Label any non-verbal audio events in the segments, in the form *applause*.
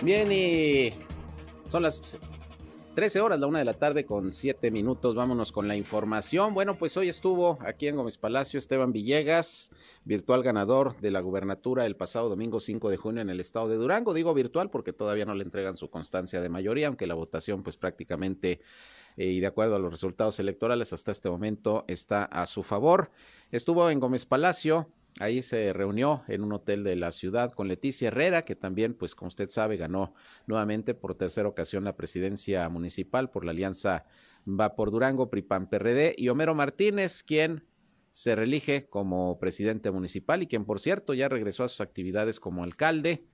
Bien, y son las 13 horas, la una de la tarde con 7 minutos. Vámonos con la información. Bueno, pues hoy estuvo aquí en Gómez Palacio Esteban Villegas, virtual ganador de la gubernatura el pasado domingo 5 de junio en el estado de Durango. Digo virtual porque todavía no le entregan su constancia de mayoría, aunque la votación pues prácticamente eh, y de acuerdo a los resultados electorales hasta este momento está a su favor. Estuvo en Gómez Palacio Ahí se reunió en un hotel de la ciudad con Leticia Herrera, que también, pues como usted sabe, ganó nuevamente por tercera ocasión la presidencia municipal por la alianza Va por Durango, PRIPAN PRD, y Homero Martínez, quien se reelige como presidente municipal y quien, por cierto, ya regresó a sus actividades como alcalde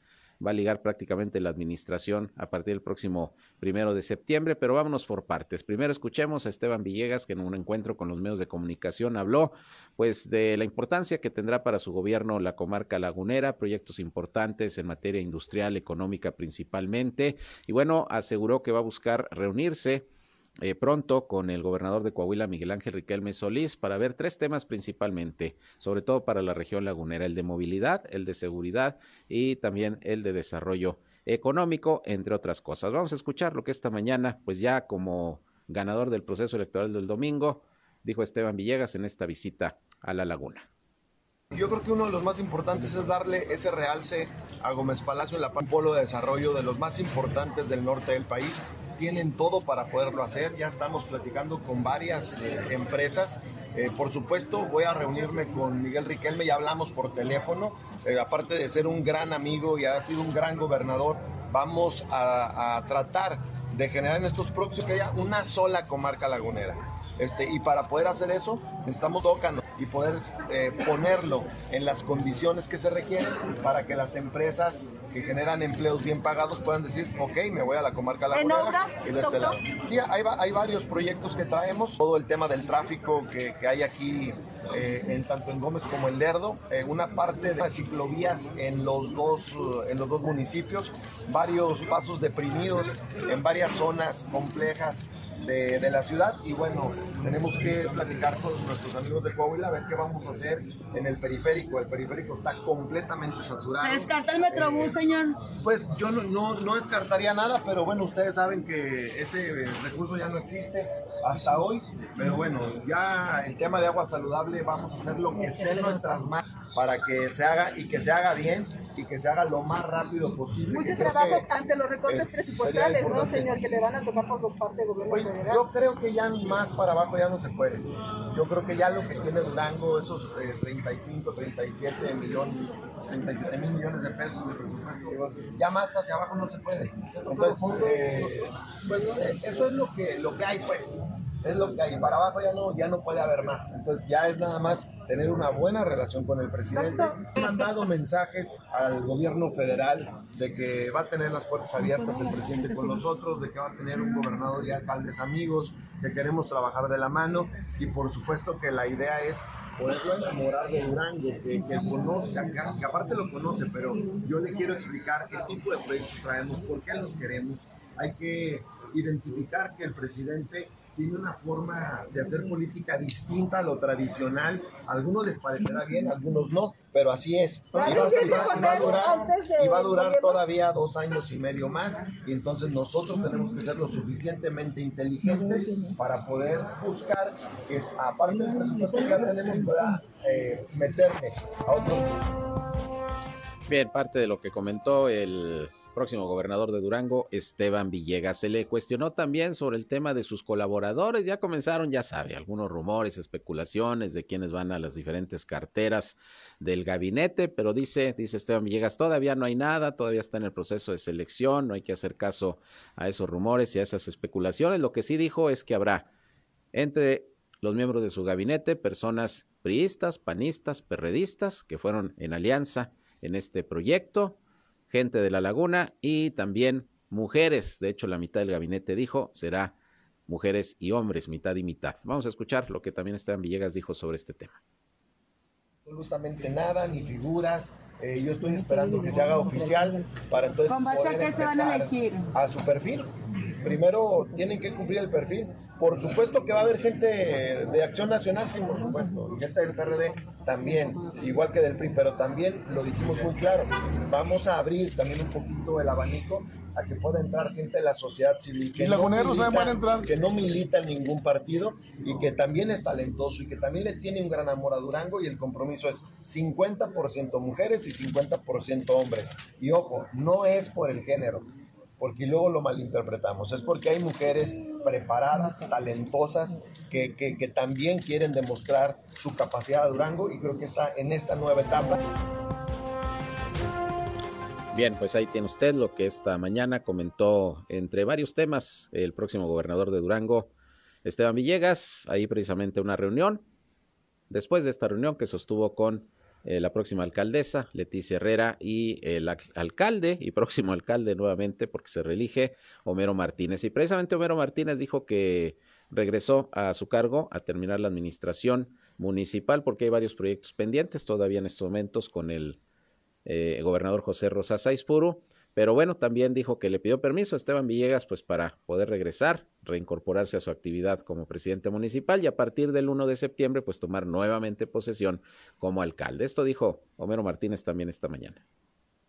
va a ligar prácticamente la administración a partir del próximo primero de septiembre, pero vámonos por partes. Primero escuchemos a Esteban Villegas, que en un encuentro con los medios de comunicación habló pues de la importancia que tendrá para su gobierno la comarca lagunera, proyectos importantes en materia industrial, económica principalmente, y bueno, aseguró que va a buscar reunirse eh, pronto con el gobernador de Coahuila, Miguel Ángel Riquelme Solís, para ver tres temas principalmente, sobre todo para la región lagunera, el de movilidad, el de seguridad y también el de desarrollo económico, entre otras cosas. Vamos a escuchar lo que esta mañana, pues ya como ganador del proceso electoral del domingo, dijo Esteban Villegas en esta visita a la laguna. Yo creo que uno de los más importantes es darle ese realce a Gómez Palacio en la polo de desarrollo de los más importantes del norte del país tienen todo para poderlo hacer. Ya estamos platicando con varias eh, empresas. Eh, por supuesto, voy a reunirme con Miguel Riquelme, ya hablamos por teléfono. Eh, aparte de ser un gran amigo y ha sido un gran gobernador, vamos a, tratar de generar en estos próximos que haya una sola comarca lagunera. Este, y para poder hacer eso, necesitamos tócano y poder eh, ponerlo en las condiciones que se requieren para que las empresas que generan empleos bien pagados puedan decir, ok, me voy a la comarca lagunera. y de este lado. Sí, hay, hay, varios proyectos que traemos, todo el tema del tráfico que, que hay aquí, eh, en, tanto en Gómez como en Lerdo, eh, una parte de ciclovías en los, dos, en los dos municipios, varios pasos deprimidos en varias zonas complejas de, de, la ciudad y bueno, tenemos que platicar con nuestros amigos de Coahuila a ver qué vamos a hacer en el periférico. El periférico está completamente saturado. ¿Se descarta el Metrobús, eh, señor? Pues yo no, no, no, descartaría nada, pero bueno, ustedes saben que ese recurso ya no existe hasta hoy, pero bueno, ya el tema de agua saludable vamos a hacer lo que esté en nuestras manos para que se haga y que se haga bien y que se haga lo más rápido posible. Mucho trabajo ante los recortes presupuestales, ¿no, señor? Que le van a tocar por parte del gobierno federal. Yo creo que ya más para abajo ya no se puede. Yo creo que ya lo que tiene Durango, esos 35, eh, 37 millones, 37 mil millones de pesos de presupuesto, ya más hacia abajo no se puede. Entonces, eh, pues, eh, eso es lo que, lo que hay, pues es lo que hay. Para abajo ya no, ya no puede haber más. Entonces ya es nada más tener una buena relación con el presidente. He mandado mensajes al gobierno federal de que va a tener las puertas abiertas el presidente con nosotros, de que va a tener un gobernador y alcaldes amigos, que queremos trabajar de la mano y por supuesto que la idea es poderlo enamorar de Durango, que, que conozca, que, aparte lo conoce, pero yo le quiero explicar qué tipo de proyectos traemos, por qué los queremos. Hay que identificar que el presidente tiene una forma de hacer política distinta a lo tradicional. A algunos les parecerá bien, a algunos no, pero así es. Y va, a durar, todavía dos años y medio más. Y entonces nosotros tenemos que ser lo suficientemente inteligentes para poder buscar que, aparte del presupuesto que ya tenemos, pueda eh, meterle a otros. Bien, parte de lo que comentó el próximo gobernador de Durango, Esteban Villegas. Se le cuestionó también sobre el tema de sus colaboradores. Ya comenzaron, ya sabe, algunos rumores, especulaciones de quienes van a las diferentes carteras del gabinete, pero dice, dice Esteban Villegas, todavía no hay nada, todavía está en el proceso de selección, no hay que hacer caso a esos rumores y a esas especulaciones. Lo que sí dijo es que habrá entre los miembros de su gabinete personas priistas, panistas, perredistas que fueron en alianza en este proyecto gente de la laguna y también mujeres. De hecho, la mitad del gabinete dijo será mujeres y hombres, mitad y mitad. Vamos a escuchar lo que también Esteban Villegas dijo sobre este tema. Absolutamente nada, ni figuras. Eh, yo estoy esperando que se haga oficial para entonces ¿Con base a qué se van a elegir? A su perfil. Primero tienen que cumplir el perfil. Por supuesto que va a haber gente de Acción Nacional, sí, por supuesto, y gente del PRD también, igual que del PRI, pero también lo dijimos muy claro, vamos a abrir también un poquito el abanico a que pueda entrar gente de la sociedad civil que, no milita, entrar? que no milita en ningún partido y que también es talentoso y que también le tiene un gran amor a Durango y el compromiso es 50% mujeres y 50% hombres. Y ojo, no es por el género, porque luego lo malinterpretamos. Es porque hay mujeres preparadas, talentosas, que, que, también quieren demostrar su capacidad a Durango y creo que está en esta nueva etapa. Bien, pues ahí tiene usted lo que esta mañana comentó entre varios temas el próximo gobernador de Durango, Esteban Villegas, ahí precisamente una reunión. Después de esta reunión que sostuvo con eh, la próxima alcaldesa, Leticia Herrera, y el alcalde y próximo *laughs* alcalde nuevamente, porque se reelige, Homero Martínez. Y precisamente Homero Martínez dijo que regresó a su cargo a terminar la administración municipal, porque hay varios proyectos pendientes todavía en estos momentos con el eh, gobernador José Rosas Aispuro. Pero bueno, también dijo que le pidió permiso a Esteban Villegas pues para poder regresar, reincorporarse a su actividad como presidente municipal y a partir del 1 de septiembre pues tomar nuevamente posesión como alcalde. Esto dijo Homero Martínez también esta mañana.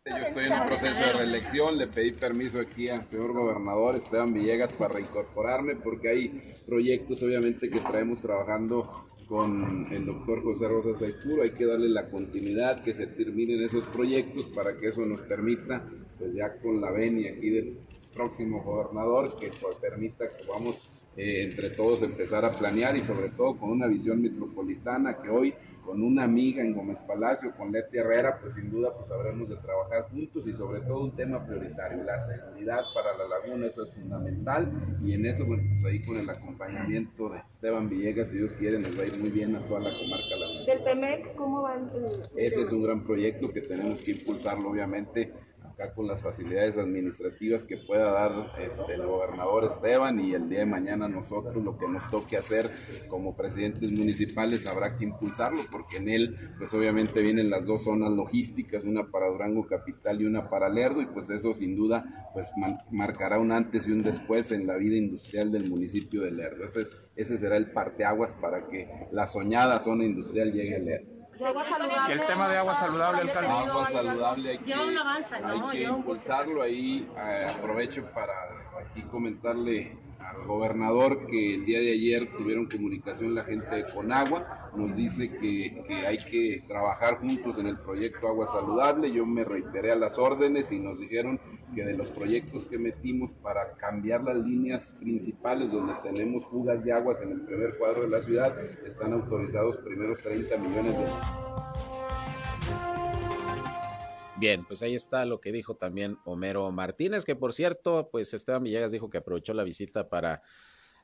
Yo estoy en un proceso de reelección, le pedí permiso aquí al señor gobernador Esteban Villegas para reincorporarme porque hay proyectos obviamente que traemos trabajando con el doctor José Rosa Saipuro, hay que darle la continuidad, que se terminen esos proyectos para que eso nos permita, pues ya con la venia aquí del próximo gobernador, que pues, permita que vamos eh, entre todos empezar a planear y sobre todo con una visión metropolitana que hoy con una amiga en Gómez Palacio, con Leti Herrera, pues sin duda pues habremos de trabajar juntos y sobre todo un tema prioritario, la seguridad para la laguna, eso es fundamental y en eso, bueno, pues ahí con el acompañamiento de Esteban Villegas, si Dios quiere, nos va a ir muy bien a toda la comarca laguna. ¿Del PEMEC cómo van? Ese es un gran proyecto que tenemos que impulsarlo, obviamente, acá con las facilidades administrativas que pueda dar este, el gobernador Esteban y el día de mañana nosotros lo que nos toque hacer como presidentes municipales habrá que impulsarlo porque en él pues obviamente vienen las dos zonas logísticas, una para Durango Capital y una para Lerdo y pues eso sin duda pues marcará un antes y un después en la vida industrial del municipio de Lerdo. Ese, es, ese será el parteaguas para que la soñada zona industrial llegue a Lerdo. Y el tema de agua saludable, alcalde. Agua saludable hay que, hay que impulsarlo. Ahí eh, aprovecho para aquí comentarle al gobernador que el día de ayer tuvieron comunicación la gente de Conagua, nos dice que, que, hay que trabajar juntos en el proyecto Agua Saludable, yo me reiteré a las órdenes y nos dijeron que de los proyectos que metimos para cambiar las líneas principales donde tenemos fugas de aguas en el primer cuadro de la ciudad, están autorizados primeros 30 millones de Bien, pues ahí está lo que dijo también Homero Martínez, que por cierto, pues Esteban Villegas dijo que aprovechó la visita para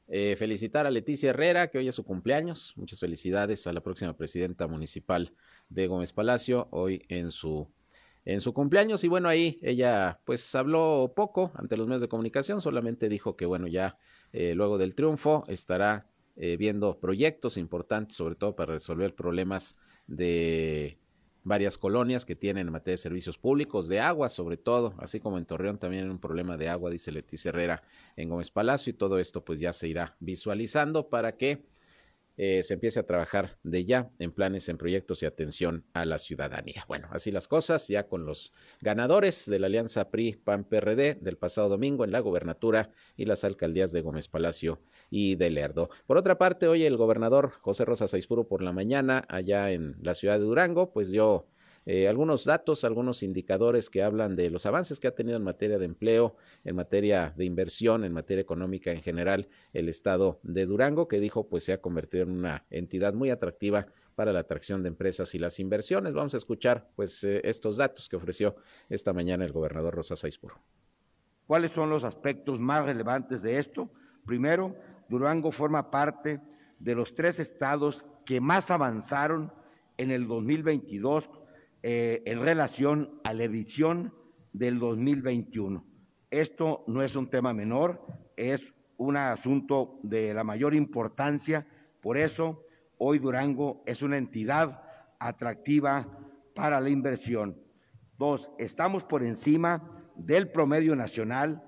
eh, felicitar a Leticia Herrera, que hoy es su cumpleaños. Muchas felicidades a la próxima presidenta municipal de Gómez Palacio, hoy en su en su cumpleaños y bueno ahí ella pues habló poco ante los medios de comunicación solamente dijo que bueno ya eh, luego del triunfo estará eh, viendo proyectos importantes sobre todo para resolver problemas de varias colonias que tienen en materia de servicios públicos, de agua sobre todo, así como en Torreón también hay un problema de agua, dice Leticia Herrera en Gómez Palacio, y todo esto pues ya se irá visualizando para que eh, se empiece a trabajar de ya en planes, en proyectos y atención a la ciudadanía. Bueno, así las cosas, ya con los ganadores de la alianza PRI-PAN-PRD del pasado domingo en la gobernatura y las alcaldías de Gómez Palacio y de Lerdo. Por otra parte, hoy el gobernador José Rosa Saispuro por la mañana, allá en la ciudad de Durango, pues dio eh, algunos datos, algunos indicadores que hablan de los avances que ha tenido en materia de empleo, en materia de inversión, en materia económica en general, el estado de Durango, que dijo pues se ha convertido en una entidad muy atractiva para la atracción de empresas y las inversiones. Vamos a escuchar pues eh, estos datos que ofreció esta mañana el gobernador Rosa Saispuro. ¿Cuáles son los aspectos más relevantes de esto? Primero, Durango forma parte de los tres estados que más avanzaron en el 2022 eh, en relación a la edición del 2021. Esto no es un tema menor, es un asunto de la mayor importancia, por eso hoy Durango es una entidad atractiva para la inversión. Dos, estamos por encima del promedio nacional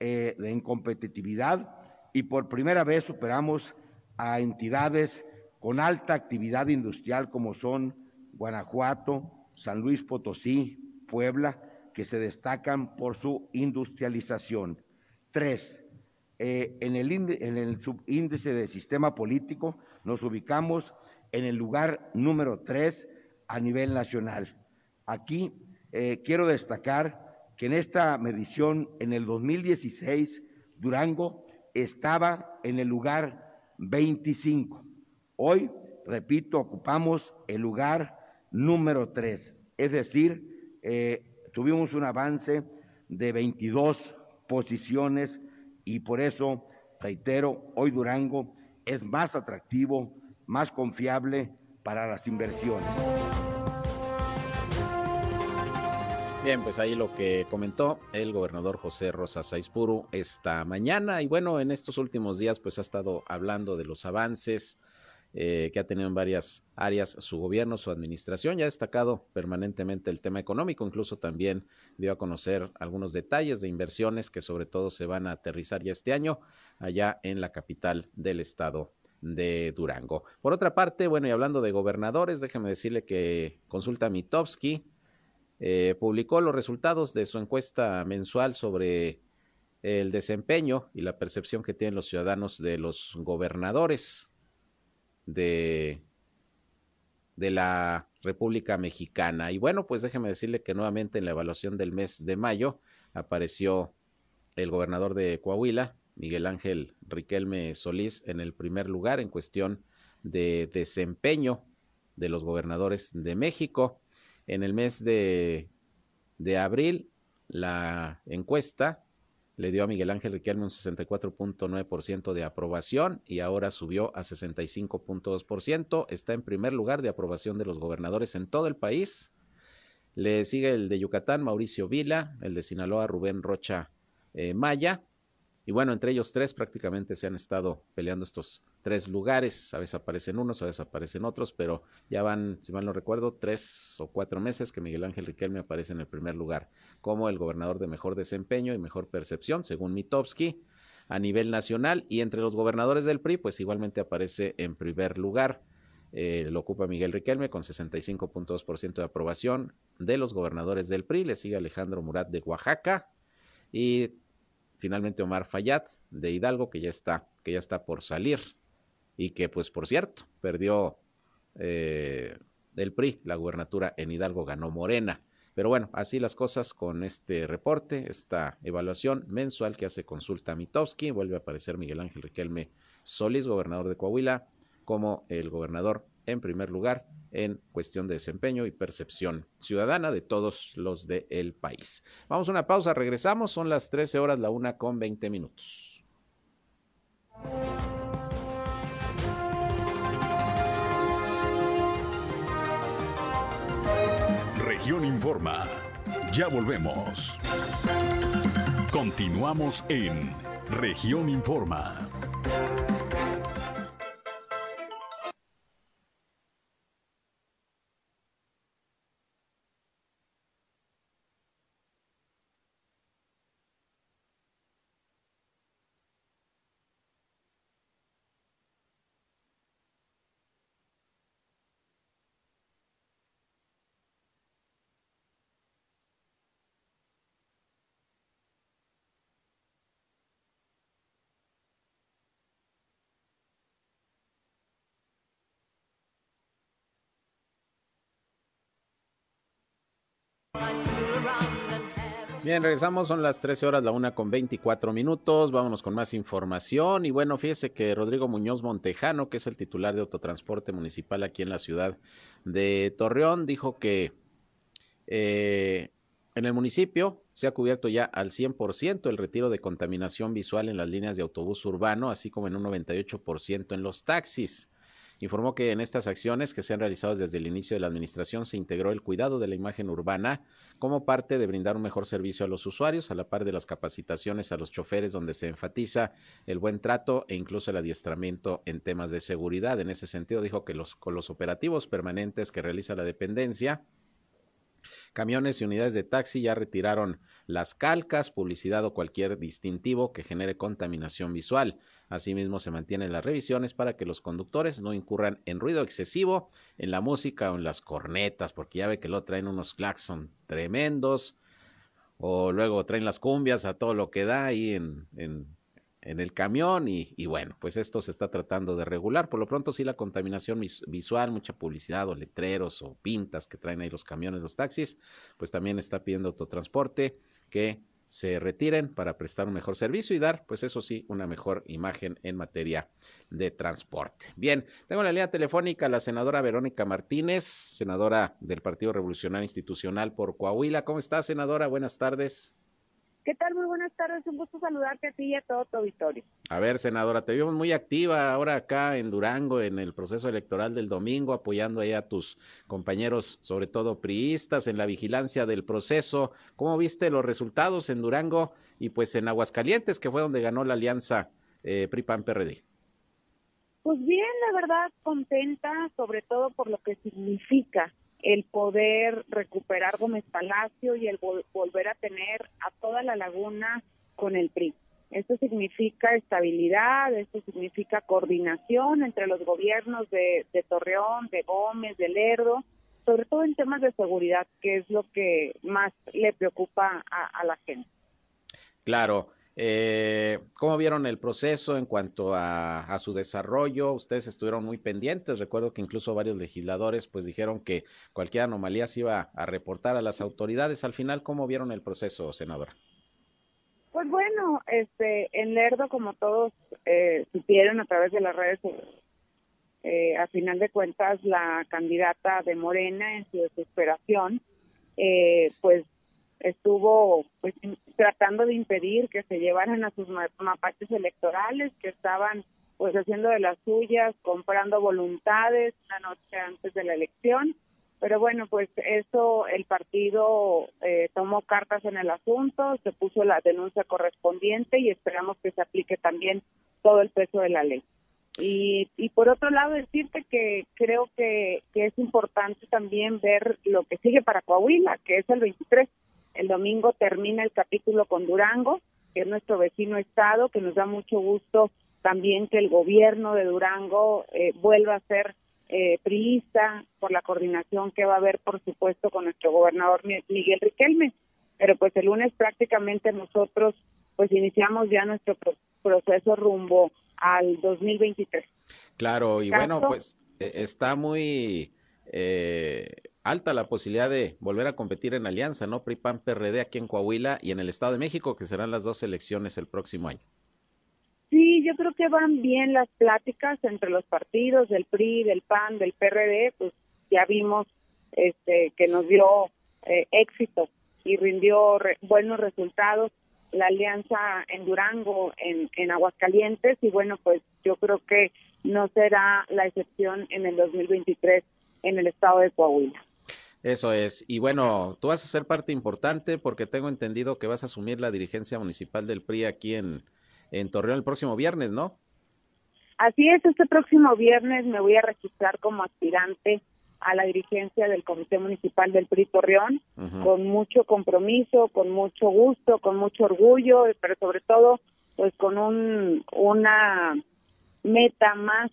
eh, en competitividad y por primera vez superamos a entidades con alta actividad industrial como son Guanajuato, San Luis Potosí, Puebla, que se destacan por su industrialización. Tres, eh, en, el, subíndice de sistema político nos ubicamos en el lugar número tres a nivel nacional. Aquí eh, quiero destacar que en esta medición, en el 2016, Durango estaba en el lugar 25. Hoy, repito, ocupamos el lugar número 3, es decir, eh, tuvimos un avance de 22 posiciones y por eso, reitero, hoy Durango es más atractivo, más confiable para las inversiones. Bien, pues ahí lo que comentó el gobernador José Rosa Saizpuru esta mañana y bueno, en estos últimos días pues ha estado hablando de los avances eh, que ha tenido en varias áreas su gobierno, su administración, ya ha destacado permanentemente el tema económico, incluso también dio a conocer algunos detalles de inversiones que sobre todo se van a aterrizar ya este año allá en la capital del estado de Durango. Por otra parte, bueno, y hablando de gobernadores, déjeme decirle que Consulta Mitowski eh, publicó los resultados de su encuesta mensual sobre el desempeño y la percepción que tienen los ciudadanos de los gobernadores de, de la República Mexicana. Y bueno, pues déjeme decirle que nuevamente en la evaluación del mes de mayo apareció el gobernador de Coahuila, Miguel Ángel Riquelme Solís, en el primer lugar en cuestión de desempeño de los gobernadores de México. En el mes de, abril, la encuesta le dio a Miguel Ángel Riquelme un 64.9% de aprobación y ahora subió a 65.2%. Está en primer lugar de aprobación de los gobernadores en todo el país. Le sigue el de Yucatán, Mauricio Vila, el de Sinaloa, Rubén Rocha eh, Maya, y bueno, entre ellos tres prácticamente se han estado peleando estos tres lugares. A veces aparecen unos, a veces aparecen otros, pero ya van, si mal no recuerdo, tres o cuatro meses que Miguel Ángel Riquelme aparece en el primer lugar como el gobernador de mejor desempeño y mejor percepción, según Mitowski, a nivel nacional. Y entre los gobernadores del PRI, pues igualmente aparece en primer lugar. Eh, lo ocupa Miguel Riquelme con 65.2% de aprobación de los gobernadores del PRI. Le sigue Alejandro Murat de Oaxaca y finalmente Omar Fayad de Hidalgo, que ya está, que ya está por salir y que, pues, por cierto, perdió eh, del PRI la gubernatura en Hidalgo, ganó Morena. Pero bueno, así las cosas con este reporte, esta evaluación mensual que hace consulta Mitowski. Vuelve a aparecer Miguel Ángel Riquelme Solís, gobernador de Coahuila, como el gobernador en primer lugar en cuestión de desempeño y percepción ciudadana de todos los del país. Vamos a una pausa, regresamos, son las 13 horas, la una con 20 minutos. Región Informa. Ya volvemos. Continuamos en Región Informa. Bien, regresamos, son las 13 horas, la una con 24 minutos, vámonos con más información y bueno, fíjese que Rodrigo Muñoz Montejano, que es el titular de autotransporte municipal aquí en la ciudad de Torreón, dijo que eh, en el municipio se ha cubierto ya al 100% el retiro de contaminación visual en las líneas de autobús urbano, así como en un 98% en los taxis. Informó que en estas acciones que se han realizado desde el inicio de la administración se integró el cuidado de la imagen urbana como parte de brindar un mejor servicio a los usuarios, a la par de las capacitaciones a los choferes donde se enfatiza el buen trato e incluso el adiestramiento en temas de seguridad. En ese sentido dijo que los, con los operativos permanentes que realiza la dependencia, Camiones y unidades de taxi ya retiraron las calcas, publicidad o cualquier distintivo que genere contaminación visual. Asimismo, se mantienen las revisiones para que los conductores no incurran en ruido excesivo en la música o en las cornetas, porque ya ve que lo traen unos claxon tremendos, o luego traen las cumbias a todo lo que da ahí en, el camión y, bueno, pues esto se está tratando de regular. Por lo pronto sí la contaminación visual, mucha publicidad o letreros o pintas que traen ahí los camiones, los taxis, pues también está pidiendo autotransporte que se retiren para prestar un mejor servicio y dar, pues eso sí, una mejor imagen en materia de transporte. Bien, tengo la línea telefónica a la senadora Verónica Martínez, senadora del Partido Revolucionario Institucional por Coahuila. ¿Cómo está, senadora? Buenas tardes. ¿Qué tal? Muy buenas tardes. Un gusto saludarte a ti y a todo tu auditorio. A ver, senadora, te vimos muy activa ahora acá en Durango en el proceso electoral del domingo, apoyando ahí a tus compañeros, sobre todo priistas, en la vigilancia del proceso. ¿Cómo viste los resultados en Durango y pues en Aguascalientes, que fue donde ganó la alianza eh, PRI-PAN-PRD? Pues bien, la verdad, contenta, sobre todo por lo que significa el poder recuperar Gómez Palacio y el volver a tener a toda la laguna con el PRI. Esto significa estabilidad, esto significa coordinación entre los gobiernos de, Torreón, de Gómez, de Lerdo, sobre todo en temas de seguridad, que es lo que más le preocupa a la gente. Claro. Eh, ¿Cómo vieron el proceso en cuanto a, su desarrollo? Ustedes estuvieron muy pendientes. Recuerdo que incluso varios legisladores pues dijeron que cualquier anomalía se iba a reportar a las autoridades. Al final, ¿cómo vieron el proceso, senadora? Pues bueno, este, en Lerdo, como todos eh, supieron a través de las redes eh, a final de cuentas, la candidata de Morena, en su desesperación, eh, pues estuvo pues tratando de impedir que se llevaran a sus mapaches electorales que estaban pues haciendo de las suyas, comprando voluntades una noche antes de la elección. Pero bueno, pues eso el partido eh, tomó cartas en el asunto, se puso la denuncia correspondiente y esperamos que se aplique también todo el peso de la ley. Y, y por otro lado, decirte que creo que, que es importante también ver lo que sigue para Coahuila, que es el 23 el domingo termina el capítulo con Durango, que es nuestro vecino estado, que nos da mucho gusto también que el gobierno de Durango eh, vuelva a ser eh, priista por la coordinación que va a haber, por supuesto, con nuestro gobernador Miguel Riquelme. Pero pues el lunes prácticamente nosotros pues iniciamos ya nuestro proceso rumbo al 2023. Claro, y bueno, pues e, está muy eh, alta la posibilidad de volver a competir en alianza, ¿no? PRI, PAN, PRD aquí en Coahuila y en el Estado de México, que serán las dos elecciones el próximo año. Sí, yo creo que van bien las pláticas entre los partidos del PRI, del PAN, del PRD, pues ya vimos este que nos dio eh, éxito y rindió buenos resultados la alianza en Durango, en, en Aguascalientes, y bueno, pues yo creo que no será la excepción en el 2023 en el estado de Coahuila. Eso es. Y bueno, tú vas a ser parte importante porque tengo entendido que vas a asumir la dirigencia municipal del PRI aquí en, en Torreón el próximo viernes, ¿no? Así es, este próximo viernes me voy a registrar como aspirante a la dirigencia del Comité Municipal del PRI Torreón, con mucho compromiso, con mucho gusto, con mucho orgullo, pero sobre todo, pues con un, una meta más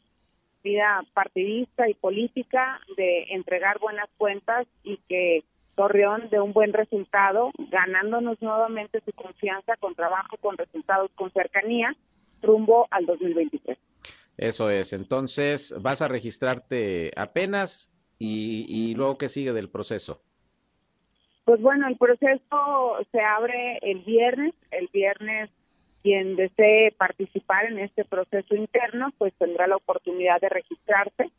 partidista y política de entregar buenas cuentas y que Torreón de un buen resultado, ganándonos nuevamente su confianza con trabajo, con resultados, con cercanía, rumbo al 2023. Eso es. Entonces, vas a registrarte apenas y, y luego, ¿qué sigue del proceso? Pues bueno, el proceso se abre el viernes. El viernes quien desee participar en este proceso interno, pues tendrá la oportunidad de registrarse.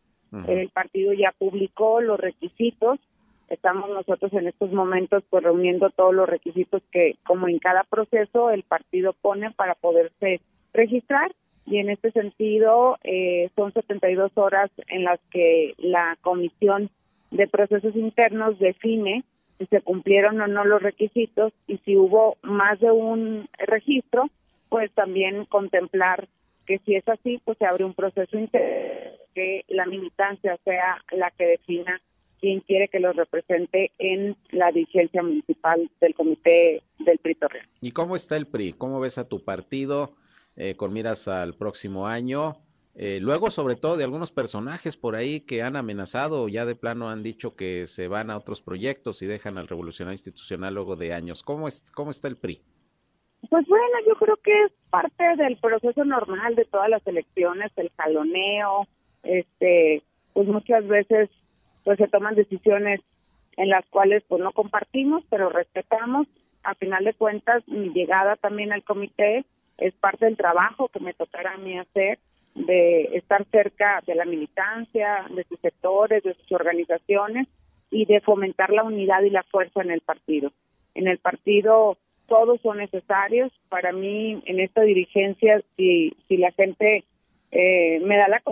El partido ya publicó los requisitos. Estamos nosotros en estos momentos pues reuniendo todos los requisitos que, como en cada proceso, el partido pone para poderse registrar. Y en este sentido, eh, son 72 horas en las que la Comisión de Procesos Internos define si se cumplieron o no los requisitos y si hubo más de un registro, pues también contemplar que si es así, pues se abre un proceso que la militancia sea la que defina quien quiere que los represente en la dirigencia municipal del comité del PRI Torreón. ¿Y cómo está el PRI? ¿Cómo ves a tu partido eh, con miras al próximo año? Eh, luego, sobre todo, de algunos personajes por ahí que han amenazado, ya de plano han dicho que se van a otros proyectos y dejan al revolucionario institucional luego de años. ¿Cómo, es, cómo está el PRI? Pues bueno, yo creo que es parte del proceso normal de todas las elecciones, el jaloneo, este, pues muchas veces pues se toman decisiones en las cuales pues no compartimos, pero respetamos. A final de cuentas, mi llegada también al comité es parte del trabajo que me tocará a mí hacer de estar cerca de la militancia, de sus sectores, de sus organizaciones y de fomentar la unidad y la fuerza en el partido. En el partido todos son necesarios. Para mí, en esta dirigencia, si, si la gente eh, me da la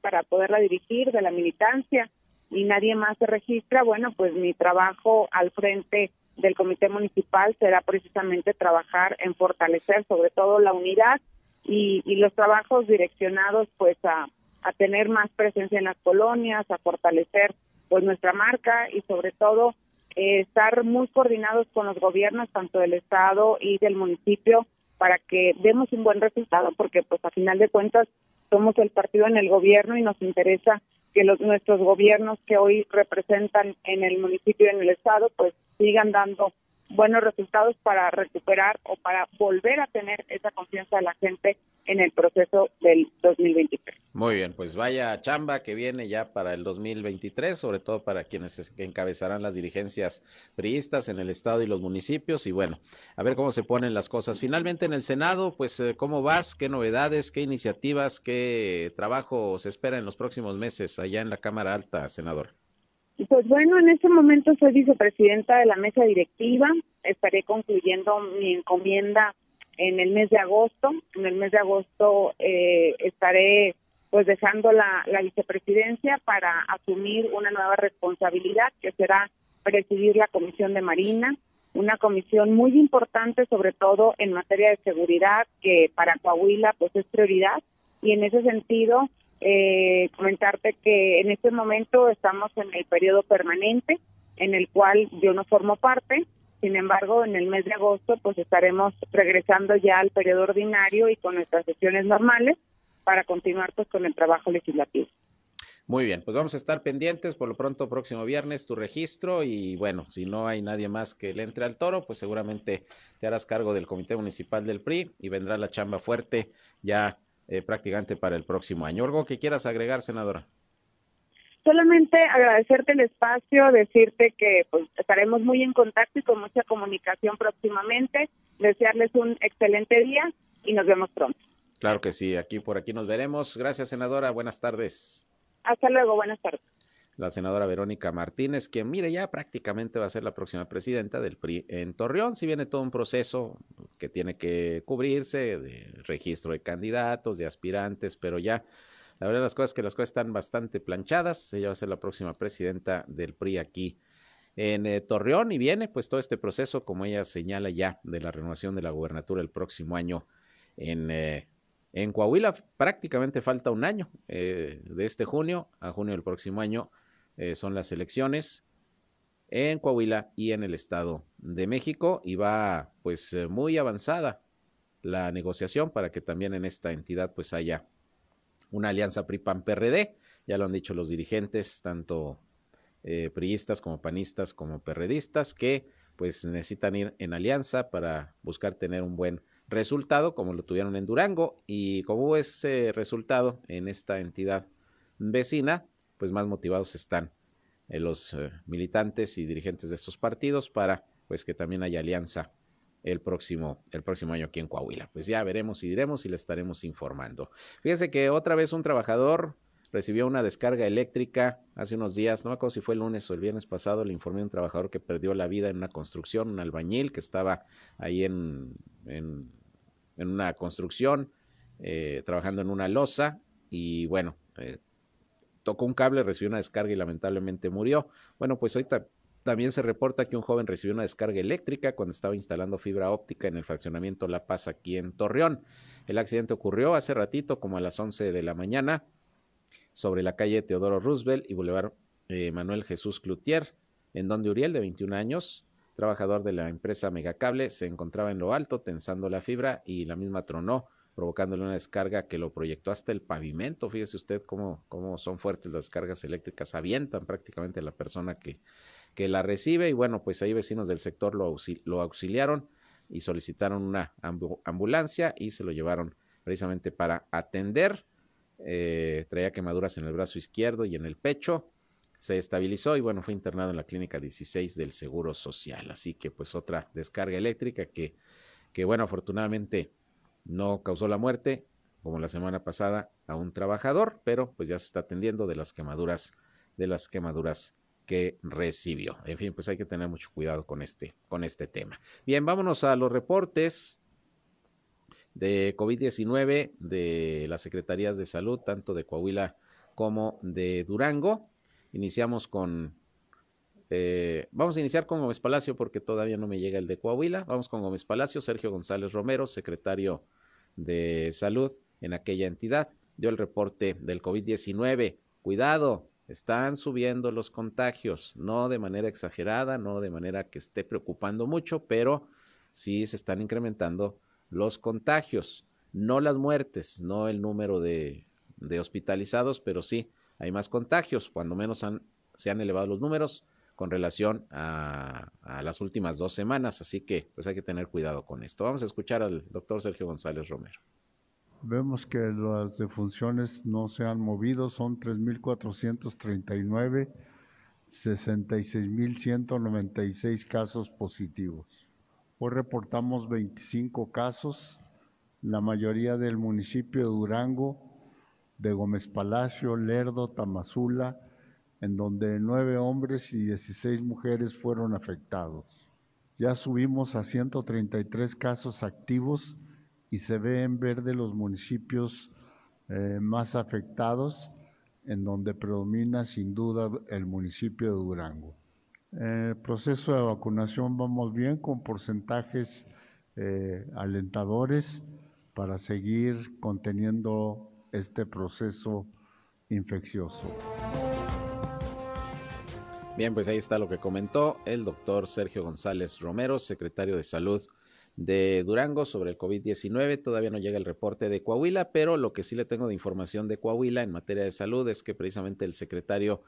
para poderla dirigir de la militancia y nadie más se registra, bueno, pues mi trabajo al frente del comité municipal será precisamente trabajar en fortalecer sobre todo la unidad y, y los trabajos direccionados pues a, a tener más presencia en las colonias, a fortalecer pues nuestra marca y sobre todo eh, estar muy coordinados con los gobiernos tanto del estado y del municipio para que demos un buen resultado porque pues a final de cuentas somos el partido en el gobierno y nos interesa que los nuestros gobiernos que hoy representan en el municipio y en el estado pues sigan dando buenos resultados para recuperar o para volver a tener esa confianza de la gente en el proceso del 2023. Muy bien, pues vaya chamba que viene ya para el 2023, sobre todo para quienes encabezarán las dirigencias priistas en el estado y los municipios y bueno, a ver cómo se ponen las cosas. Finalmente en el Senado, pues eh, cómo vas, qué novedades, qué iniciativas, qué trabajo se espera en los próximos meses allá en la Cámara Alta, senador. Pues bueno, en este momento soy vicepresidenta de la mesa directiva. Estaré concluyendo mi encomienda en el mes de agosto. En el mes de agosto eh, estaré pues dejando la, la vicepresidencia para asumir una nueva responsabilidad que será presidir la Comisión de Marina, una comisión muy importante sobre todo en materia de seguridad que para Coahuila pues es prioridad y en ese sentido eh, comentarte que en este momento estamos en el periodo permanente en el cual yo no formo parte. Sin embargo, en el mes de agosto pues estaremos regresando ya al periodo ordinario y con nuestras sesiones normales para continuar pues con el trabajo legislativo. Muy bien, pues vamos a estar pendientes por lo pronto próximo viernes tu registro y bueno, si no hay nadie más que le entre al toro, pues seguramente te harás cargo del Comité Municipal del PRI y vendrá la chamba fuerte ya eh, prácticamente para el próximo año. ¿Algo que quieras agregar, senadora? Solamente agradecerte el espacio, decirte que pues, estaremos muy en contacto y con mucha comunicación próximamente, desearles un excelente día y nos vemos pronto. Claro que sí, aquí por aquí nos veremos. Gracias, senadora. Buenas tardes. Hasta luego, buenas tardes la senadora Verónica Martínez, que mire ya prácticamente va a ser la próxima presidenta del PRI en Torreón, si viene todo un proceso que tiene que cubrirse de registro de candidatos, de aspirantes, pero ya la verdad las cosas que las cosas están bastante planchadas, ella va a ser la próxima presidenta del PRI aquí en eh, Torreón y viene pues todo este proceso, como ella señala ya, de la renovación de la gubernatura el próximo año en... Eh, en Coahuila. Prácticamente falta un año, eh, de este junio a junio del próximo año, eh, son las elecciones en Coahuila y en el Estado de México y va pues eh, muy avanzada la negociación para que también en esta entidad pues haya una alianza PRI-PAN-PRD, ya lo han dicho los dirigentes, tanto eh, priistas como panistas como perredistas, que pues necesitan ir en alianza para buscar tener un buen resultado como lo tuvieron en Durango. Y como ese resultado en esta entidad vecina, pues más motivados están eh, los eh, militantes y dirigentes de estos partidos para pues que también haya alianza el próximo, el próximo año aquí en Coahuila. Pues ya veremos y diremos y le estaremos informando. Fíjese que otra vez un trabajador recibió una descarga eléctrica hace unos días, no me acuerdo si fue el lunes o el viernes pasado, le informé a un trabajador que perdió la vida en una construcción, un albañil que estaba ahí en, en, una construcción, eh, trabajando en una losa y bueno, tocó un cable, recibió una descarga y lamentablemente murió. Bueno, pues ahorita también se reporta que un joven recibió una descarga eléctrica cuando estaba instalando fibra óptica en el fraccionamiento La Paz aquí en Torreón. El accidente ocurrió hace ratito, como a las 11 de la mañana, sobre la calle Teodoro Roosevelt y Boulevard eh, Manuel Jesús Cloutier, en donde Uriel, de 21 años, trabajador de la empresa Megacable, se encontraba en lo alto tensando la fibra y la misma tronó, provocándole una descarga que lo proyectó hasta el pavimento. Fíjese usted cómo, cómo son fuertes las descargas eléctricas, avientan prácticamente a la persona que, que la recibe y bueno, pues ahí vecinos del sector lo, lo auxiliaron y solicitaron una ambulancia y se lo llevaron precisamente para atender. Eh, traía quemaduras en el brazo izquierdo y en el pecho se estabilizó y bueno, fue internado en la clínica 16 del Seguro Social. Así que pues otra descarga eléctrica que, que bueno, afortunadamente no causó la muerte, como la semana pasada, a un trabajador, pero pues ya se está atendiendo de las quemaduras, de las quemaduras que recibió. En fin, pues hay que tener mucho cuidado con este, con este tema. Bien, vámonos a los reportes de COVID-19 de las Secretarías de Salud, tanto de Coahuila como de Durango. Iniciamos con, eh, vamos a iniciar con Gómez Palacio porque todavía no me llega el de Coahuila. Vamos con Gómez Palacio, Sergio González Romero, secretario de Salud en aquella entidad, dio el reporte del COVID-19. Cuidado, están subiendo los contagios, no de manera exagerada, no de manera que esté preocupando mucho, pero sí se están incrementando los contagios, no las muertes, no el número de, hospitalizados, pero sí hay más contagios, cuando menos han, se han elevado los números con relación a, las últimas dos semanas, así que pues hay que tener cuidado con esto. Vamos a escuchar al doctor Sergio González Romero. Vemos que las defunciones no se han movido, son 3.439, 66.196 casos positivos. Hoy reportamos 25 casos, la mayoría del municipio de Durango, de Gómez Palacio, Lerdo, Tamazula, en donde nueve hombres y 16 mujeres fueron afectados. Ya subimos a 133 casos activos y se ve en verde los municipios eh, más afectados, en donde predomina sin duda el municipio de Durango. El proceso de vacunación vamos bien con porcentajes eh, alentadores para seguir conteniendo este proceso infeccioso. Bien, pues ahí está lo que comentó el doctor Sergio González Romero, secretario de Salud de Durango sobre el COVID-19. Todavía no llega el reporte de Coahuila, pero lo que sí le tengo de información de Coahuila en materia de salud es que precisamente el secretario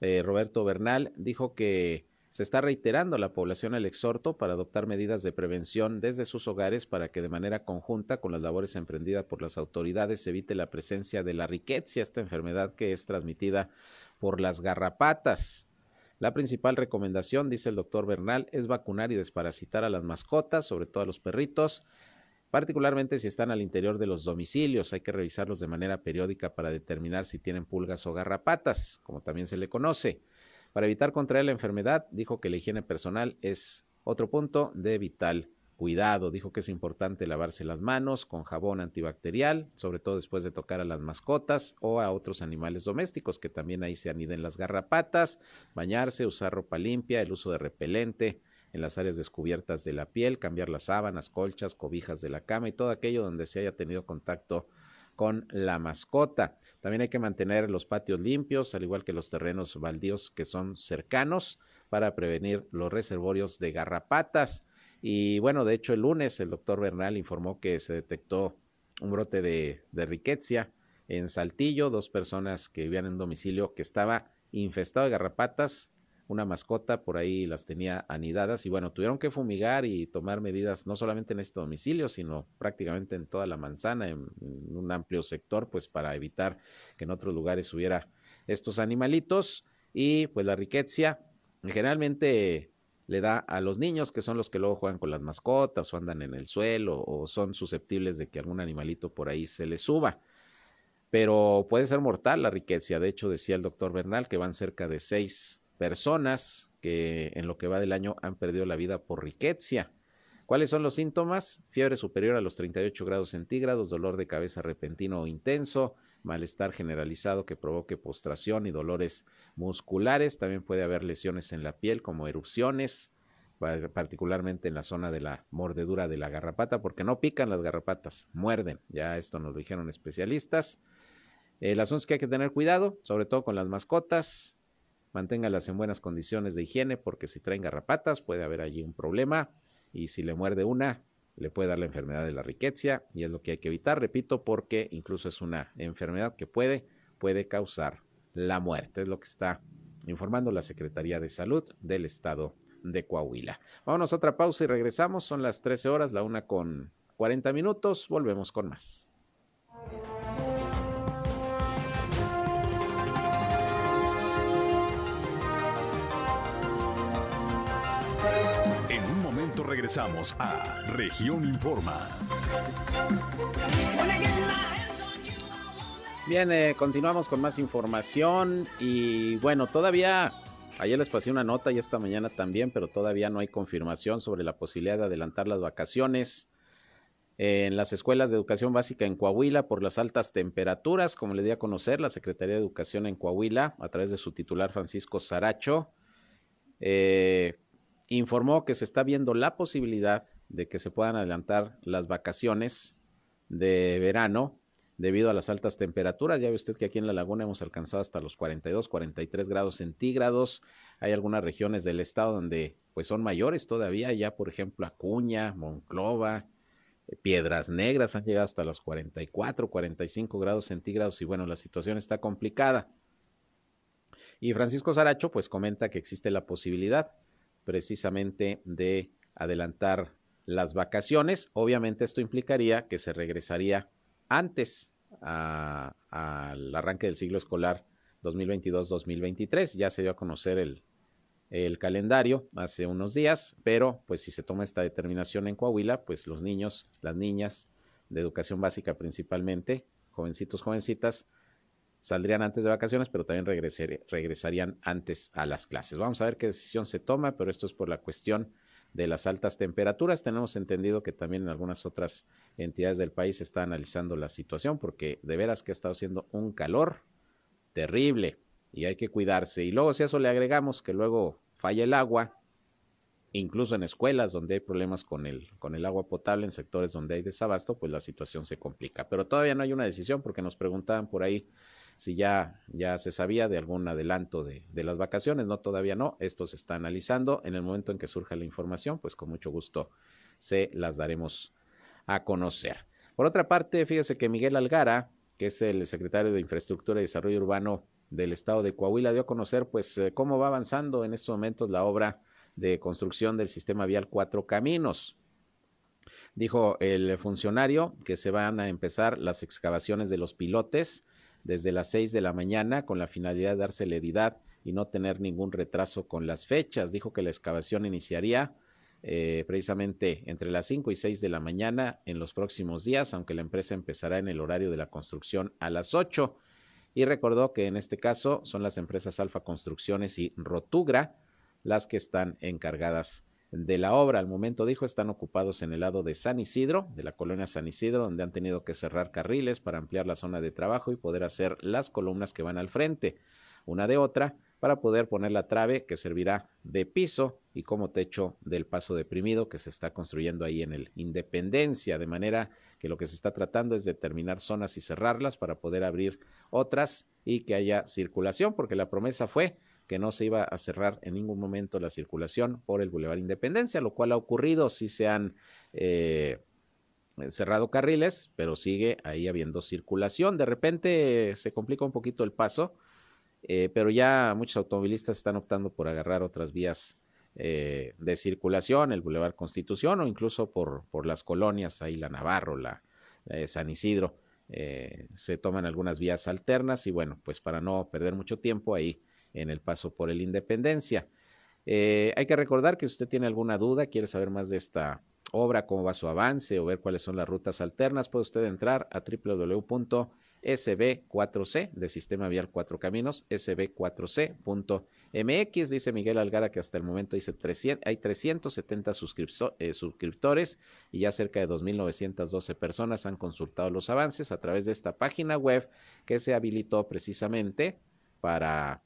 eh, Roberto Bernal dijo que se está reiterando a la población el exhorto para adoptar medidas de prevención desde sus hogares para que de manera conjunta con las labores emprendidas por las autoridades se evite la presencia de la riqueza, esta enfermedad que es transmitida por las garrapatas. La principal recomendación, dice el doctor Bernal, es vacunar y desparasitar a las mascotas, sobre todo a los perritos, particularmente si están al interior de los domicilios. Hay que revisarlos de manera periódica para determinar si tienen pulgas o garrapatas, como también se le conoce. Para evitar contraer la enfermedad, dijo que la higiene personal es otro punto de vital cuidado. Dijo que es importante lavarse las manos con jabón antibacterial, sobre todo después de tocar a las mascotas o a otros animales domésticos, que también ahí se aniden las garrapatas, bañarse, usar ropa limpia, el uso de repelente en las áreas descubiertas de la piel, cambiar las sábanas, colchas, cobijas de la cama y todo aquello donde se haya tenido contacto con la mascota. También hay que mantener los patios limpios, al igual que los terrenos baldíos que son cercanos para prevenir los reservorios de garrapatas. Y bueno, de hecho el lunes el doctor Bernal informó que se detectó un brote de, de en Saltillo, dos personas que vivían en domicilio que estaba infestado de garrapatas, una mascota por ahí las tenía anidadas y bueno, tuvieron que fumigar y tomar medidas no solamente en este domicilio, sino prácticamente en toda la manzana, en, en un amplio sector, pues para evitar que en otros lugares hubiera estos animalitos y pues la riqueza generalmente le da a los niños, que son los que luego juegan con las mascotas o andan en el suelo o son susceptibles de que algún animalito por ahí se les suba. Pero puede ser mortal la riqueza. De hecho, decía el doctor Bernal que van cerca de seis personas que en lo que va del año han perdido la vida por riqueza. ¿Cuáles son los síntomas? Fiebre superior a los 38 grados centígrados, dolor de cabeza repentino o intenso, malestar generalizado que provoque postración y dolores musculares. También puede haber lesiones en la piel como erupciones, particularmente en la zona de la mordedura de la garrapata, porque no pican las garrapatas, muerden. Ya esto nos lo dijeron especialistas. El asunto es que hay que tener cuidado, sobre todo con las mascotas. manténgalas en buenas condiciones de higiene porque si traen garrapatas puede haber allí un problema y si le muerde una le puede dar la enfermedad de la riqueza y es lo que hay que evitar, repito, porque incluso es una enfermedad que puede, puede causar la muerte, es lo que está informando la Secretaría de Salud del Estado de Coahuila. Vámonos a otra pausa y regresamos, son las 13 horas, la una con 40 minutos, volvemos con más. Regresamos a Región Informa. Bien, eh, continuamos con más información y bueno, todavía ayer les pasé una nota y esta mañana también, pero todavía no hay confirmación sobre la posibilidad de adelantar las vacaciones en las escuelas de educación básica en Coahuila por las altas temperaturas, como le di a conocer la Secretaría de Educación en Coahuila a través de su titular Francisco Saracho. Eh, informó que se está viendo la posibilidad de que se puedan adelantar las vacaciones de verano debido a las altas temperaturas. Ya ve usted que aquí en la laguna hemos alcanzado hasta los 42, 43 grados centígrados. Hay algunas regiones del estado donde pues son mayores todavía, ya por ejemplo Acuña, Monclova, eh, Piedras Negras han llegado hasta los 44, 45 grados centígrados y bueno, la situación está complicada. Y Francisco Saracho pues comenta que existe la posibilidad precisamente de adelantar las vacaciones. Obviamente esto implicaría que se regresaría antes al arranque del ciclo escolar 2022-2023. Ya se dio a conocer el, el calendario hace unos días, pero pues si se toma esta determinación en Coahuila, pues los niños, las niñas de educación básica principalmente, jovencitos, jovencitas, saldrían antes de vacaciones, pero también regresarían antes a las clases. Vamos a ver qué decisión se toma, pero esto es por la cuestión de las altas temperaturas. Tenemos entendido que también en algunas otras entidades del país se está analizando la situación, porque de veras que ha estado haciendo un calor terrible y hay que cuidarse. Y luego si a eso le agregamos que luego falla el agua, incluso en escuelas donde hay problemas con el, con el agua potable, en sectores donde hay desabasto, pues la situación se complica. Pero todavía no hay una decisión porque nos preguntaban por ahí si ya, ya se sabía de algún adelanto de, de, las vacaciones, no, todavía no, esto se está analizando, en el momento en que surja la información, pues con mucho gusto se las daremos a conocer. Por otra parte, fíjese que Miguel Algara, que es el secretario de Infraestructura y Desarrollo Urbano del estado de Coahuila, dio a conocer pues eh, cómo va avanzando en estos momentos la obra de construcción del sistema vial Cuatro Caminos. Dijo el funcionario que se van a empezar las excavaciones de los pilotes desde las 6 de la mañana con la finalidad de dar celeridad y no tener ningún retraso con las fechas. Dijo que la excavación iniciaría eh, precisamente entre las 5 y 6 de la mañana en los próximos días, aunque la empresa empezará en el horario de la construcción a las 8. Y recordó que en este caso son las empresas Alfa Construcciones y Rotugra las que están encargadas de la obra. Al momento dijo, están ocupados en el lado de San Isidro, de la colonia San Isidro, donde han tenido que cerrar carriles para ampliar la zona de trabajo y poder hacer las columnas que van al frente, una de otra, para poder poner la trave que servirá de piso y como techo del paso deprimido que se está construyendo ahí en el Independencia, de manera que lo que se está tratando es determinar zonas y cerrarlas para poder abrir otras y que haya circulación, porque la promesa fue que no se iba a cerrar en ningún momento la circulación por el Boulevard Independencia, lo cual ha ocurrido, sí se han eh, cerrado carriles, pero sigue ahí habiendo circulación. De repente se complica un poquito el paso, eh, pero ya muchos automovilistas están optando por agarrar otras vías eh, de circulación, el Boulevard Constitución o incluso por, por las colonias, ahí la Navarro, la, San Isidro. se toman algunas vías alternas y bueno, pues para no perder mucho tiempo ahí en el paso por el Independencia. Eh, hay que recordar que si usted tiene alguna duda, quiere saber más de esta obra, cómo va su avance o ver cuáles son las rutas alternas, puede usted entrar a www.sb4c de Sistema Vial Cuatro Caminos, sb4c.mx. Dice Miguel Algara que hasta el momento dice 300, hay 370 eh, suscriptores y ya cerca de 2.912 personas han consultado los avances a través de esta página web que se habilitó precisamente para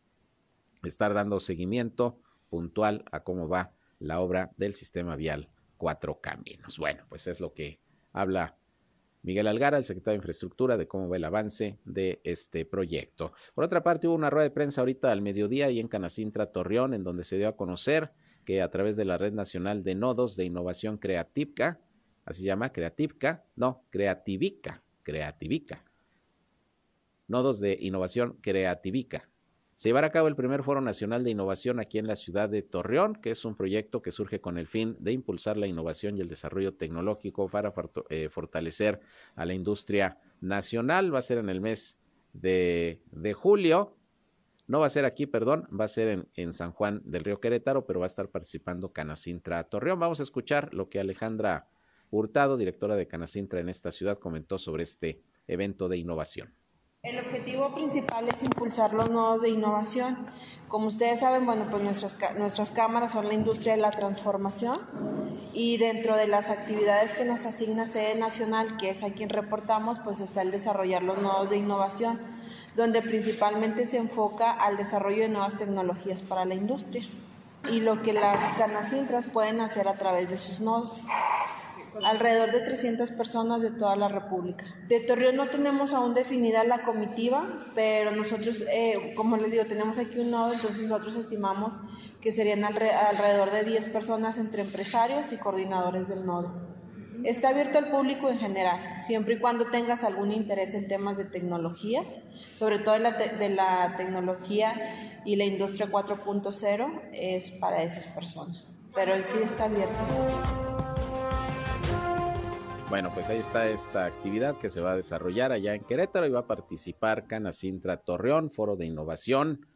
estar dando seguimiento puntual a cómo va la obra del sistema vial Cuatro Caminos. Bueno, pues es lo que habla Miguel Algara, el secretario de Infraestructura, de cómo va el avance de este proyecto. Por otra parte, hubo una rueda de prensa ahorita al mediodía y en Canacintra Torreón, en donde se dio a conocer que a través de la Red Nacional de Nodos de Innovación Creativca, así se llama, Creativca, no, Creativica, Creativica, Nodos de Innovación Creativica, se llevará a cabo el primer Foro Nacional de Innovación aquí en la ciudad de Torreón, que es un proyecto que surge con el fin de impulsar la innovación y el desarrollo tecnológico para eh, fortalecer a la industria nacional. Va a ser en el mes de, julio. No va a ser aquí, perdón, va a ser en, en, San Juan del Río Querétaro, pero va a estar participando Canacintra Torreón. Vamos a escuchar lo que Alejandra Hurtado, directora de Canacintra en esta ciudad, comentó sobre este evento de innovación. El objetivo principal es impulsar los nodos de innovación. Como ustedes saben, bueno, pues nuestras, nuestras cámaras son la industria de la transformación y dentro de las actividades que nos asigna sede nacional, que es a quien reportamos, pues está el desarrollar los nodos de innovación, donde principalmente se enfoca al desarrollo de nuevas tecnologías para la industria y lo que las canacintras pueden hacer a través de sus nodos alrededor de 300 personas de toda la República. De Torreón no tenemos aún definida la comitiva, pero nosotros, eh, como les digo, tenemos aquí un nodo, entonces nosotros estimamos que serían alrededor de 10 personas entre empresarios y coordinadores del nodo. Está abierto al público en general, siempre y cuando tengas algún interés en temas de tecnologías, sobre todo la de la tecnología y la industria 4.0, es para esas personas, pero en sí está abierto. Bueno, pues ahí está esta actividad que se va a desarrollar allá en Querétaro y va a participar Canacintra Torreón, Foro de Innovación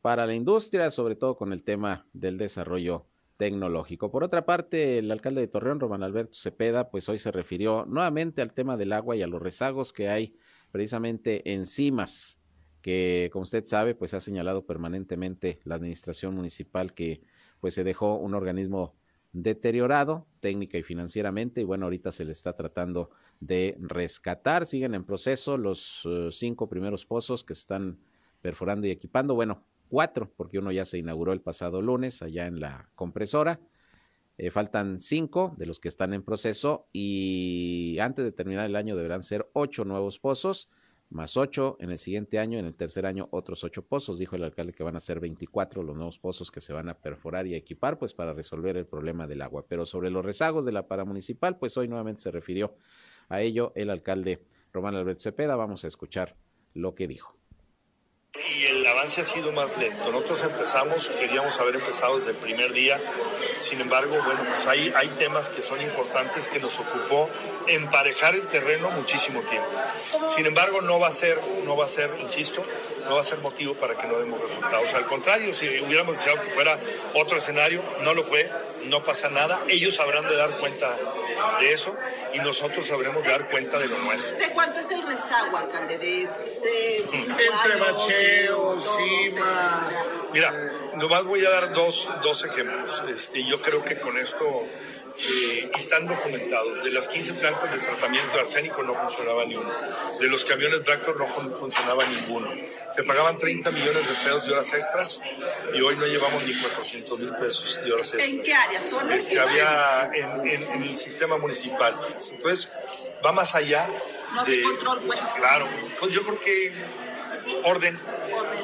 para la industria, sobre todo con el tema del desarrollo tecnológico. Por otra parte, el alcalde de Torreón, Román Alberto Cepeda, pues hoy se refirió nuevamente al tema del agua y a los rezagos que hay precisamente en CIMAS, que como usted sabe, pues ha señalado permanentemente la administración municipal que pues se dejó un organismo deteriorado técnica y financieramente y bueno, ahorita se le está tratando de rescatar. Siguen en proceso los eh, cinco primeros pozos que se están perforando y equipando. Bueno, cuatro, porque uno ya se inauguró el pasado lunes allá en la compresora. Eh, faltan cinco de los que están en proceso y antes de terminar el año deberán ser ocho nuevos pozos más ocho en el siguiente año, en el tercer año otros ocho pozos. Dijo el alcalde que van a ser 24 los nuevos pozos que se van a perforar y equipar, pues para resolver el problema del agua. Pero sobre los rezagos de la paramunicipal, pues hoy nuevamente se refirió a ello el alcalde Román Alberto Cepeda. Vamos a escuchar lo que dijo y el avance ha sido más lento. Nosotros empezamos, queríamos haber empezado desde el primer día, sin embargo, bueno, pues hay, temas que son importantes que nos ocupó emparejar el terreno muchísimo tiempo. Sin embargo, no va a ser, no va a ser, insisto, no va a ser motivo para que no demos resultados. Al contrario, si hubiéramos deseado que fuera otro escenario, no lo fue, no pasa nada. Ellos habrán de dar cuenta de eso y nosotros sabremos dar cuenta de lo nuestro. ¿De cuánto es el rezago, alcalde? De, Entre bacheos, cimas. Mira, nomás voy a dar dos, dos ejemplos. Este, yo creo que con esto eh, están documentados. De las 15 plantas de tratamiento de arsénico no funcionaba ni uno. De los camiones Tractor no funcionaba ninguno. Se pagaban 30 millones de pesos de horas extras y hoy no llevamos ni 400 mil pesos de horas extras. ¿En qué área? ¿Son este, había en, en, el sistema municipal. Entonces, va más allá de... control, pues. Claro, pues yo creo que orden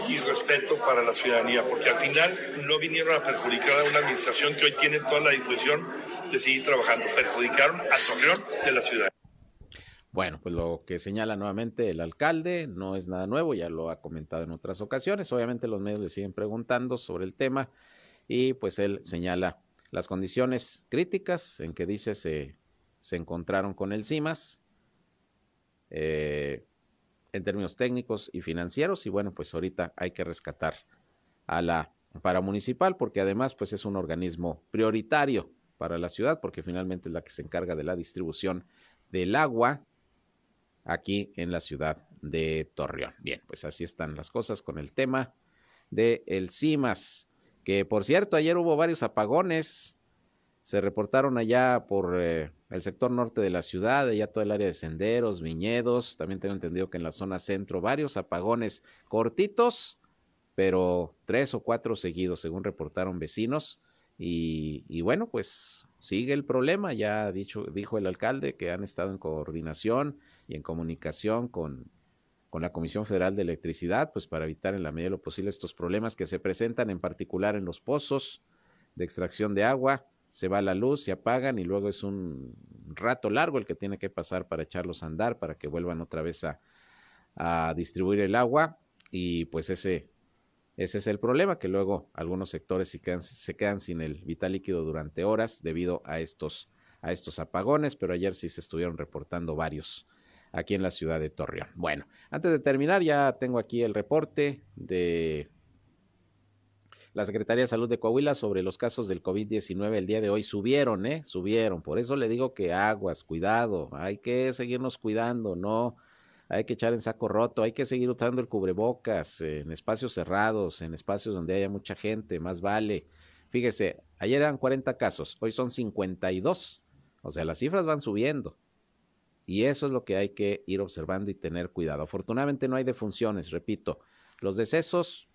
y respeto para la ciudadanía, porque al final no vinieron a perjudicar a una administración que hoy tiene toda la disposición de seguir trabajando, perjudicaron a Torreón de la ciudad. Bueno, pues lo que señala nuevamente el alcalde no es nada nuevo, ya lo ha comentado en otras ocasiones. Obviamente los medios le siguen preguntando sobre el tema y pues él señala las condiciones críticas en que dice se, se encontraron con el CIMAS. Eh, en términos técnicos y financieros y bueno, pues ahorita hay que rescatar a la paramunicipal porque además pues es un organismo prioritario para la ciudad porque finalmente es la que se encarga de la distribución del agua aquí en la ciudad de Torreón. Bien, pues así están las cosas con el tema de el CIMAS, que por cierto ayer hubo varios apagones, se reportaron allá por eh, el sector norte de la ciudad, allá todo el área de senderos, viñedos, también tengo entendido que en la zona centro varios apagones cortitos, pero tres o cuatro seguidos, según reportaron vecinos, Y, bueno, pues sigue el problema. Ya dicho, dijo el alcalde que han estado en coordinación y en comunicación con, con la Comisión Federal de Electricidad, pues para evitar en la medida de lo posible estos problemas que se presentan en particular en los pozos de extracción de agua. Se va la luz, se apagan y luego es un rato largo el que tiene que pasar para echarlos a andar, para que vuelvan otra vez a, a distribuir el agua. Y pues ese, ese es el problema, que luego algunos sectores se quedan, sin el vital líquido durante horas debido a estos, a estos apagones, pero ayer sí se estuvieron reportando varios aquí en la ciudad de Torreón. Bueno, antes de terminar, ya tengo aquí el reporte de la Secretaría de Salud de Coahuila sobre los casos del COVID-19 el día de hoy. Subieron, ¿eh? Subieron. Por eso le digo que aguas, cuidado, hay que seguirnos cuidando, no hay que echar en saco roto, hay que seguir usando el cubrebocas en espacios cerrados, en espacios donde haya mucha gente, más vale. Fíjese, ayer eran 40 casos, hoy son 52. O sea, las cifras van subiendo. Y eso es lo que hay que ir observando y tener cuidado. Afortunadamente no hay defunciones, repito. Los decesos,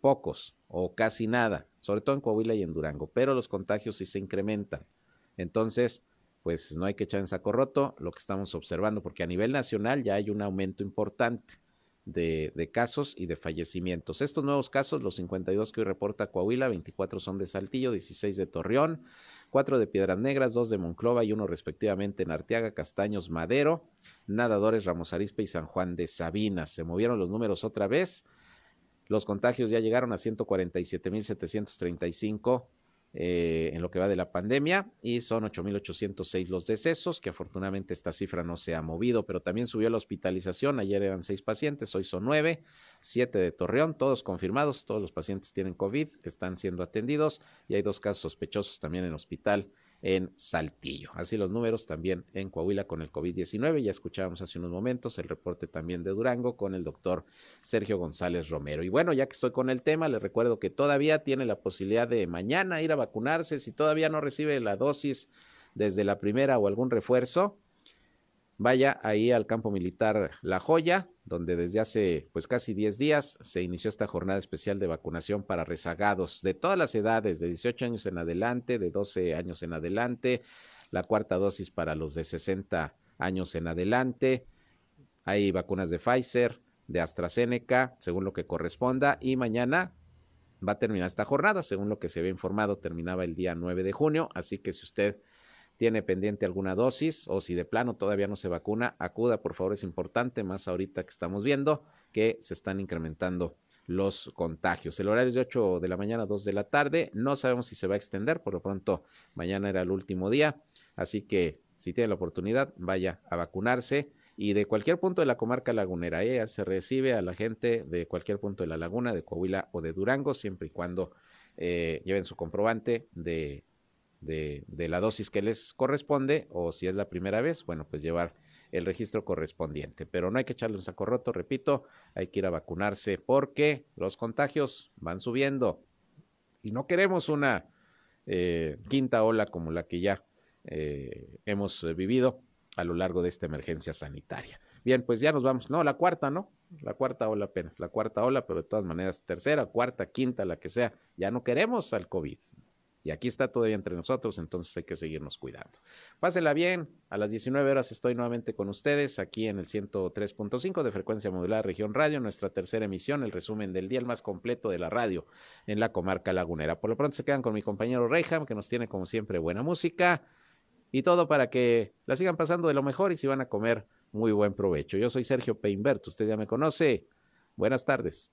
pocos o casi nada, sobre todo en Coahuila y en Durango, pero los contagios sí se incrementan. Entonces, pues no hay que echar en saco roto lo que estamos observando, porque a nivel nacional ya hay un aumento importante de, casos y de fallecimientos. Estos nuevos casos, los 52 que hoy reporta Coahuila, 24 son de Saltillo, 16 de Torreón, 4 de Piedras Negras, 2 de Monclova y uno respectivamente en Arteaga, Castaños, Madero, Nadadores, Ramos Arispe y San Juan de Sabinas. Se movieron los números otra vez. Los contagios ya llegaron a 147.735 eh, en lo que va de la pandemia y son 8.806 los decesos, que afortunadamente esta cifra no se ha movido, pero también subió la hospitalización, ayer eran seis pacientes, hoy son nueve, siete de Torreón, todos confirmados, todos los pacientes tienen COVID, están siendo atendidos y hay dos casos sospechosos también en hospital en Saltillo. Así los números también en Coahuila con el COVID-19. Ya escuchábamos hace unos momentos el reporte también de Durango con el doctor Sergio González Romero. Y bueno, ya que estoy con el tema, les recuerdo que todavía tiene la posibilidad de mañana ir a vacunarse. Si todavía no recibe la dosis desde la primera o algún refuerzo, vaya ahí al campo militar La Joya, donde desde hace pues casi 10 días se inició esta jornada especial de vacunación para rezagados de todas las edades, de 18 años en adelante, de 12 años en adelante, la cuarta dosis para los de 60 años en adelante. Hay vacunas de Pfizer, de AstraZeneca, según lo que corresponda, y mañana va a terminar esta jornada, según lo que se había informado, terminaba el día 9 de junio, así que si usted tiene pendiente alguna dosis o si de plano todavía no se vacuna, acuda, por favor, es importante, más ahorita que estamos viendo que se están incrementando los contagios. El horario es de 8 de la mañana a 2 de la tarde, no sabemos si se va a extender, por lo pronto mañana era el último día, así que si tiene la oportunidad, vaya a vacunarse y de cualquier punto de la comarca lagunera. ¿eh? se recibe a la gente de cualquier punto de la laguna, de Coahuila o de Durango, siempre y cuando eh, lleven su comprobante de la dosis que les corresponde o si es la primera vez, bueno, pues llevar el registro correspondiente. Pero no hay que echarle un saco roto, repito, hay que ir a vacunarse porque los contagios van subiendo y no queremos una eh, quinta ola como la que ya eh, hemos vivido a lo largo de esta emergencia sanitaria. Bien, pues ya nos vamos. No, la cuarta, ¿no? La cuarta ola apenas, la cuarta ola, pero de todas maneras, tercera, cuarta, quinta, la que sea, ya no queremos al COVID. Y aquí está todavía entre nosotros, entonces hay que seguirnos cuidando. Pásela bien, a las 19 horas estoy nuevamente con ustedes aquí en el 103.5 de frecuencia modular Región Radio, nuestra tercera emisión, el resumen del día, más completo de la radio en la comarca lagunera. Por lo pronto se quedan con mi compañero Reyham, que nos tiene como siempre buena música y todo para que la sigan pasando de lo mejor y si van a comer muy buen provecho. Yo soy Sergio Peinbert, usted ya me conoce. Buenas tardes.